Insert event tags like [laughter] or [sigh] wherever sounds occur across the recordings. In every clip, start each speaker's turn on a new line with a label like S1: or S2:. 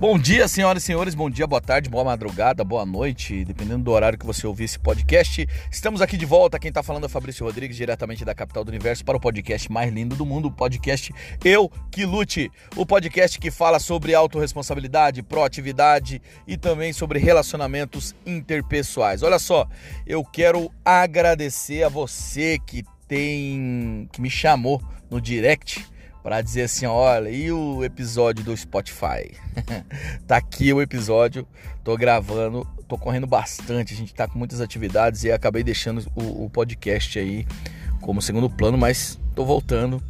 S1: Bom dia, senhoras e senhores, bom dia, boa tarde, boa madrugada, boa noite, dependendo do horário que você ouvir esse podcast. Estamos aqui de volta, quem está falando é Fabrício Rodrigues, diretamente da capital do universo, para o podcast mais lindo do mundo, o podcast Eu Que Lute, o podcast que fala sobre autorresponsabilidade, proatividade e também sobre relacionamentos interpessoais. Olha só, eu quero agradecer a você que tem que me chamou no direct para dizer assim, olha, e o episódio do Spotify? [laughs] tá aqui o episódio, tô gravando, tô correndo bastante, a gente tá com muitas atividades e acabei deixando o, o podcast aí como segundo plano, mas tô voltando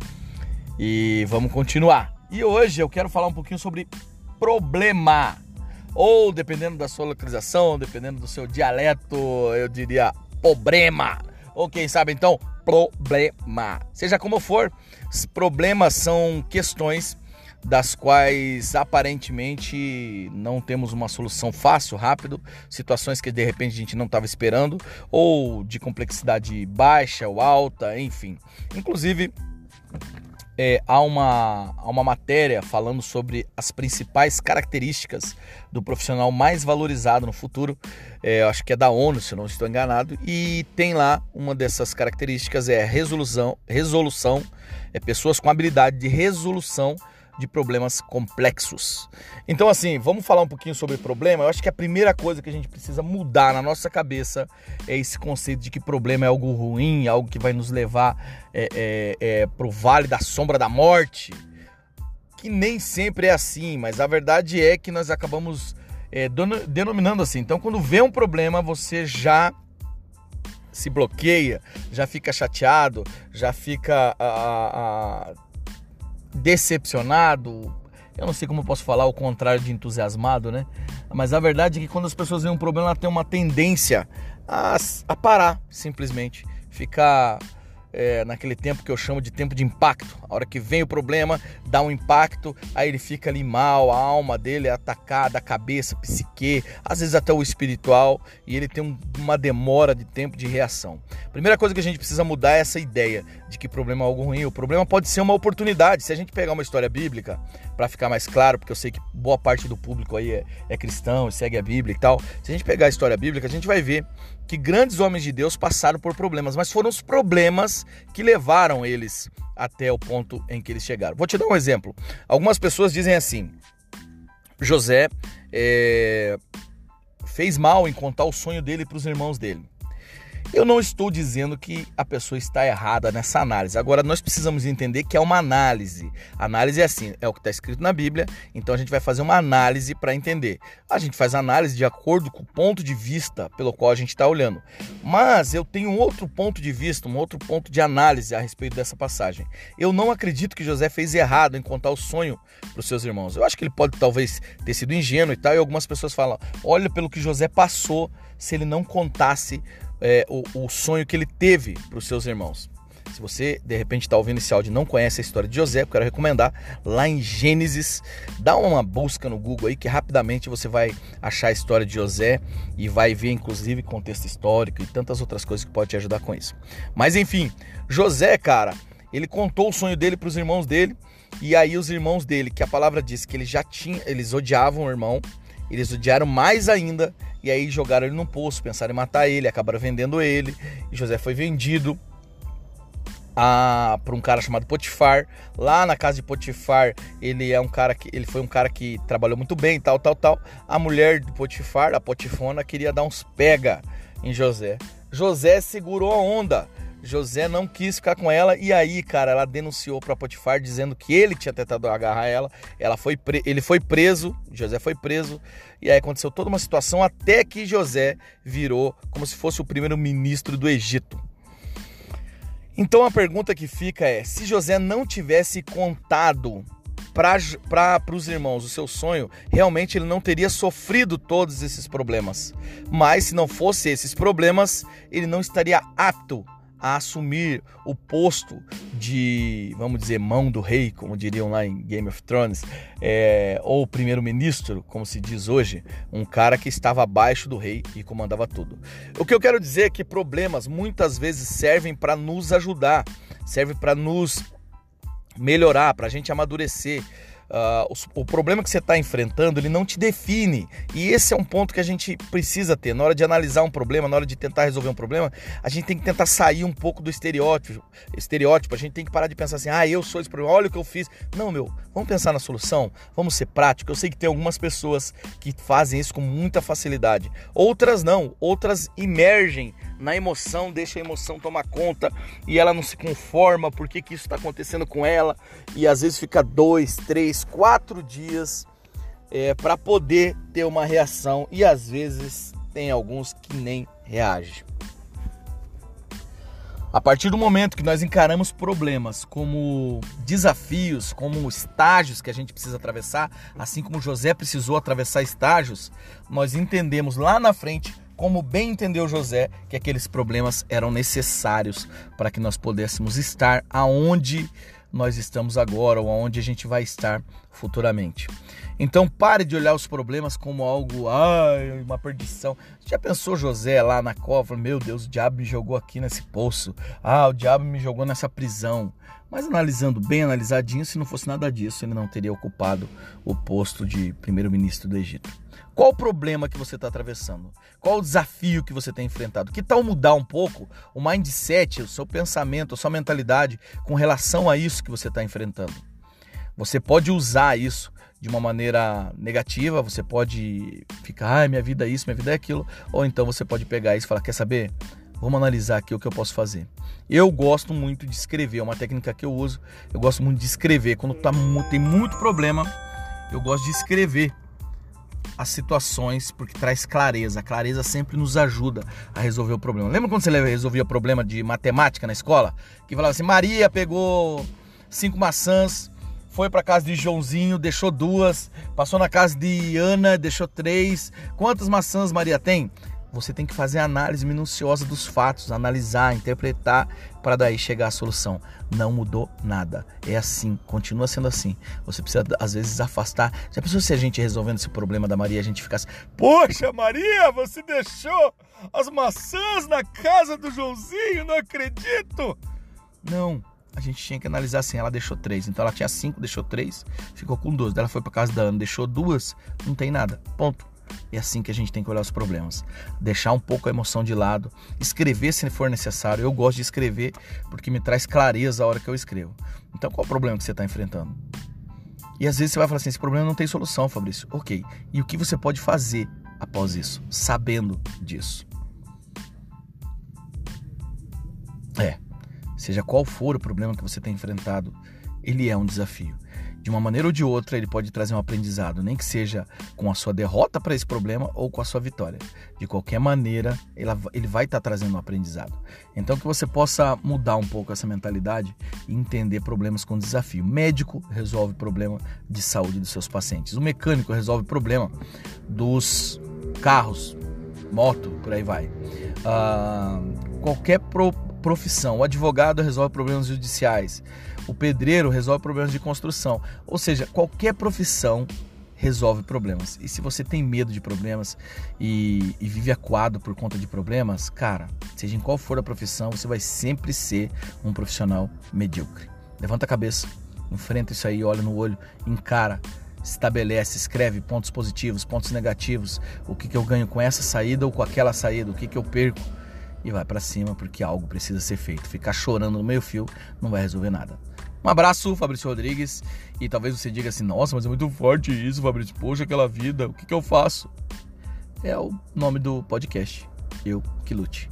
S1: e vamos continuar. E hoje eu quero falar um pouquinho sobre problema, ou dependendo da sua localização, dependendo do seu dialeto, eu diria problema, ou quem sabe então problema. Seja como for, problemas são questões das quais aparentemente não temos uma solução fácil, rápido, situações que de repente a gente não estava esperando, ou de complexidade baixa ou alta, enfim. Inclusive, é, há, uma, há uma matéria falando sobre as principais características do profissional mais valorizado no futuro. É, acho que é da ONU, se não estou enganado. E tem lá uma dessas características é resolução, resolução, é pessoas com habilidade de resolução de problemas complexos. Então, assim, vamos falar um pouquinho sobre problema. Eu acho que a primeira coisa que a gente precisa mudar na nossa cabeça é esse conceito de que problema é algo ruim, algo que vai nos levar é, é, é, para o vale da sombra da morte. Que nem sempre é assim, mas a verdade é que nós acabamos é, denominando assim. Então, quando vê um problema, você já se bloqueia, já fica chateado, já fica. a decepcionado, eu não sei como eu posso falar o contrário de entusiasmado, né? Mas a verdade é que quando as pessoas veem um problema, ela tem uma tendência a, a parar, simplesmente. Ficar é, naquele tempo que eu chamo de tempo de impacto. A hora que vem o problema, dá um impacto, aí ele fica ali mal, a alma dele é atacada, a cabeça, a psique, às vezes até o espiritual, e ele tem um, uma demora de tempo de reação. Primeira coisa que a gente precisa mudar é essa ideia de que problema é algo ruim. O problema pode ser uma oportunidade. Se a gente pegar uma história bíblica, para ficar mais claro, porque eu sei que boa parte do público aí é, é cristão, segue a Bíblia e tal. Se a gente pegar a história bíblica, a gente vai ver que grandes homens de Deus passaram por problemas, mas foram os problemas que levaram eles até o ponto em que eles chegaram. Vou te dar um exemplo. Algumas pessoas dizem assim: José é, fez mal em contar o sonho dele para os irmãos dele. Eu não estou dizendo que a pessoa está errada nessa análise. Agora, nós precisamos entender que é uma análise. Análise é assim, é o que está escrito na Bíblia, então a gente vai fazer uma análise para entender. A gente faz análise de acordo com o ponto de vista pelo qual a gente está olhando. Mas eu tenho um outro ponto de vista, um outro ponto de análise a respeito dessa passagem. Eu não acredito que José fez errado em contar o sonho para os seus irmãos. Eu acho que ele pode talvez ter sido ingênuo e tal, e algumas pessoas falam: olha pelo que José passou se ele não contasse é, o, o sonho que ele teve para os seus irmãos. Se você de repente está ouvindo esse áudio e não conhece a história de José, eu quero recomendar lá em Gênesis, dá uma busca no Google aí que rapidamente você vai achar a história de José e vai ver inclusive contexto histórico e tantas outras coisas que pode te ajudar com isso. Mas enfim, José, cara, ele contou o sonho dele para os irmãos dele e aí os irmãos dele, que a palavra diz que eles já tinham, eles odiavam o irmão, eles odiaram mais ainda e aí jogaram ele num poço, pensaram em matar ele, acabaram vendendo ele. E José foi vendido para um cara chamado Potifar. Lá na casa de Potifar, ele é um cara que ele foi um cara que trabalhou muito bem, tal, tal, tal. A mulher de Potifar, a Potifona, queria dar uns pega em José. José segurou a onda. José não quis ficar com ela e aí, cara, ela denunciou para Potifar dizendo que ele tinha tentado agarrar ela. Ela foi pre... ele foi preso, José foi preso e aí aconteceu toda uma situação até que José virou como se fosse o primeiro ministro do Egito. Então a pergunta que fica é: se José não tivesse contado para os irmãos o seu sonho, realmente ele não teria sofrido todos esses problemas. Mas se não fosse esses problemas, ele não estaria apto a assumir o posto de, vamos dizer, mão do rei, como diriam lá em Game of Thrones, é, ou primeiro-ministro, como se diz hoje, um cara que estava abaixo do rei e comandava tudo. O que eu quero dizer é que problemas muitas vezes servem para nos ajudar, servem para nos melhorar, para a gente amadurecer. Uh, o, o, problema que você está enfrentando, ele não te define. E esse é um ponto que a gente precisa ter. Na hora de analisar um problema, na hora de tentar resolver um problema, a gente tem que tentar sair um pouco do estereótipo. estereótipo. A gente tem que parar de pensar assim, ah, eu sou esse problema, olha o que eu fiz. Não, meu, vamos pensar na solução, vamos ser práticos. Eu sei que tem algumas pessoas que fazem isso com muita facilidade. Outras não, outras emergem na emoção, deixa a emoção tomar conta e ela não se conforma porque que isso está acontecendo com ela e às vezes fica dois, três, quatro dias é, para poder ter uma reação e às vezes tem alguns que nem reagem. A partir do momento que nós encaramos problemas como desafios, como estágios que a gente precisa atravessar, assim como José precisou atravessar estágios, nós entendemos lá na frente como bem entendeu José, que aqueles problemas eram necessários para que nós pudéssemos estar aonde nós estamos agora ou aonde a gente vai estar futuramente. Então pare de olhar os problemas como algo, ai, uma perdição. Já pensou José lá na cova? Meu Deus, o diabo me jogou aqui nesse poço. Ah, o diabo me jogou nessa prisão. Mas analisando bem, analisadinho, se não fosse nada disso, ele não teria ocupado o posto de primeiro-ministro do Egito. Qual o problema que você está atravessando? Qual o desafio que você tem enfrentado? Que tal mudar um pouco o mindset, o seu pensamento, a sua mentalidade com relação a isso que você está enfrentando? Você pode usar isso de uma maneira negativa, você pode ficar, ah, minha vida é isso, minha vida é aquilo, ou então você pode pegar isso e falar, quer saber? Vamos analisar aqui o que eu posso fazer. Eu gosto muito de escrever, é uma técnica que eu uso. Eu gosto muito de escrever. Quando tá, tem muito problema, eu gosto de escrever as situações porque traz clareza. A clareza sempre nos ajuda a resolver o problema. Lembra quando você resolvia problema de matemática na escola? Que falava assim: Maria pegou cinco maçãs, foi para casa de Joãozinho, deixou duas, passou na casa de Ana, deixou três. Quantas maçãs Maria tem? Você tem que fazer análise minuciosa dos fatos, analisar, interpretar para daí chegar à solução. Não mudou nada. É assim, continua sendo assim. Você precisa às vezes afastar. Já pensou se a gente resolvendo esse problema da Maria, a gente ficasse: "Poxa, Maria, você deixou as maçãs na casa do Joãozinho, não acredito". Não, a gente tinha que analisar assim, ela deixou três, então ela tinha cinco, deixou três, ficou com duas. Ela foi para casa da Ana, deixou duas, não tem nada. Ponto. É assim que a gente tem que olhar os problemas. Deixar um pouco a emoção de lado, escrever se for necessário. Eu gosto de escrever porque me traz clareza a hora que eu escrevo. Então, qual é o problema que você está enfrentando? E às vezes você vai falar assim: esse problema não tem solução, Fabrício. Ok. E o que você pode fazer após isso, sabendo disso? É. Seja qual for o problema que você tem enfrentado, ele é um desafio de uma maneira ou de outra, ele pode trazer um aprendizado, nem que seja com a sua derrota para esse problema ou com a sua vitória. De qualquer maneira, ele vai estar tá trazendo um aprendizado. Então, que você possa mudar um pouco essa mentalidade e entender problemas com desafio. O médico resolve problema de saúde dos seus pacientes. O mecânico resolve problema dos carros, moto, por aí vai. Uh, qualquer pro profissão. O advogado resolve problemas judiciais. O pedreiro resolve problemas de construção. Ou seja, qualquer profissão resolve problemas. E se você tem medo de problemas e, e, vive acuado por conta de problemas, cara, seja em qual for a profissão, você vai sempre ser um profissional medíocre. Levanta a cabeça, enfrenta isso aí, olha no olho, encara, estabelece, escreve pontos positivos, pontos negativos, o que, que eu ganho com essa saída ou com aquela saída, o que, que eu perco e vai para cima porque algo precisa ser feito. Ficar chorando no meio fio não vai resolver nada. Um abraço, Fabrício Rodrigues. E talvez você diga assim: nossa, mas é muito forte isso, Fabrício. Poxa, aquela vida, o que, que eu faço? É o nome do podcast. Eu que lute.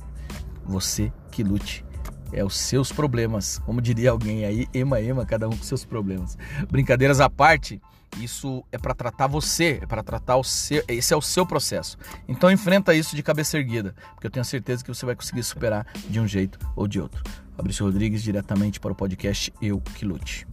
S1: Você que lute. É os seus problemas. Como diria alguém aí, ema, ema, cada um com seus problemas. Brincadeiras à parte, isso é para tratar você, é para tratar o seu, esse é o seu processo. Então enfrenta isso de cabeça erguida, porque eu tenho certeza que você vai conseguir superar de um jeito ou de outro. Fabrício Rodrigues, diretamente para o podcast Eu Que Lute.